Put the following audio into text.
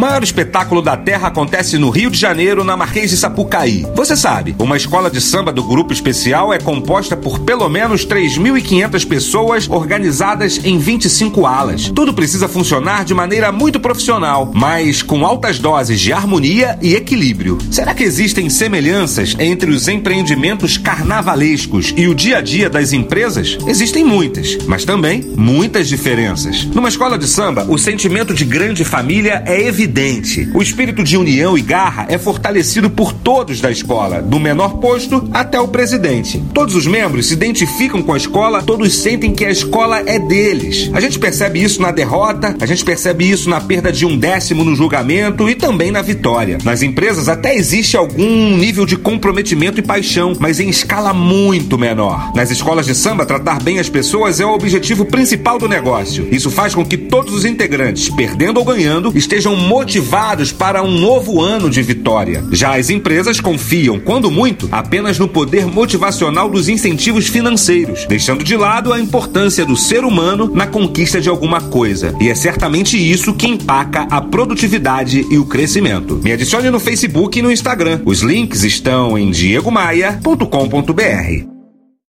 Maior espetáculo da Terra acontece no Rio de Janeiro, na Marquês de Sapucaí. Você sabe, uma escola de samba do Grupo Especial é composta por pelo menos 3.500 pessoas organizadas em 25 alas. Tudo precisa funcionar de maneira muito profissional, mas com altas doses de harmonia e equilíbrio. Será que existem semelhanças entre os empreendimentos carnavalescos e o dia a dia das empresas? Existem muitas, mas também muitas diferenças. Numa escola de samba, o sentimento de grande família é evidente O espírito de união e garra é fortalecido por todos da escola, do menor posto até o presidente. Todos os membros se identificam com a escola, todos sentem que a escola é deles. A gente percebe isso na derrota, a gente percebe isso na perda de um décimo no julgamento e também na vitória. Nas empresas até existe algum nível de comprometimento e paixão, mas em escala muito menor. Nas escolas de samba, tratar bem as pessoas é o objetivo principal do negócio. Isso faz com que todos os integrantes, perdendo ou ganhando, estejam motivados para um novo ano de vitória. Já as empresas confiam, quando muito, apenas no poder motivacional dos incentivos financeiros, deixando de lado a importância do ser humano na conquista de alguma coisa. E é certamente isso que empaca a produtividade e o crescimento. Me adicione no Facebook e no Instagram. Os links estão em diegomaia.com.br.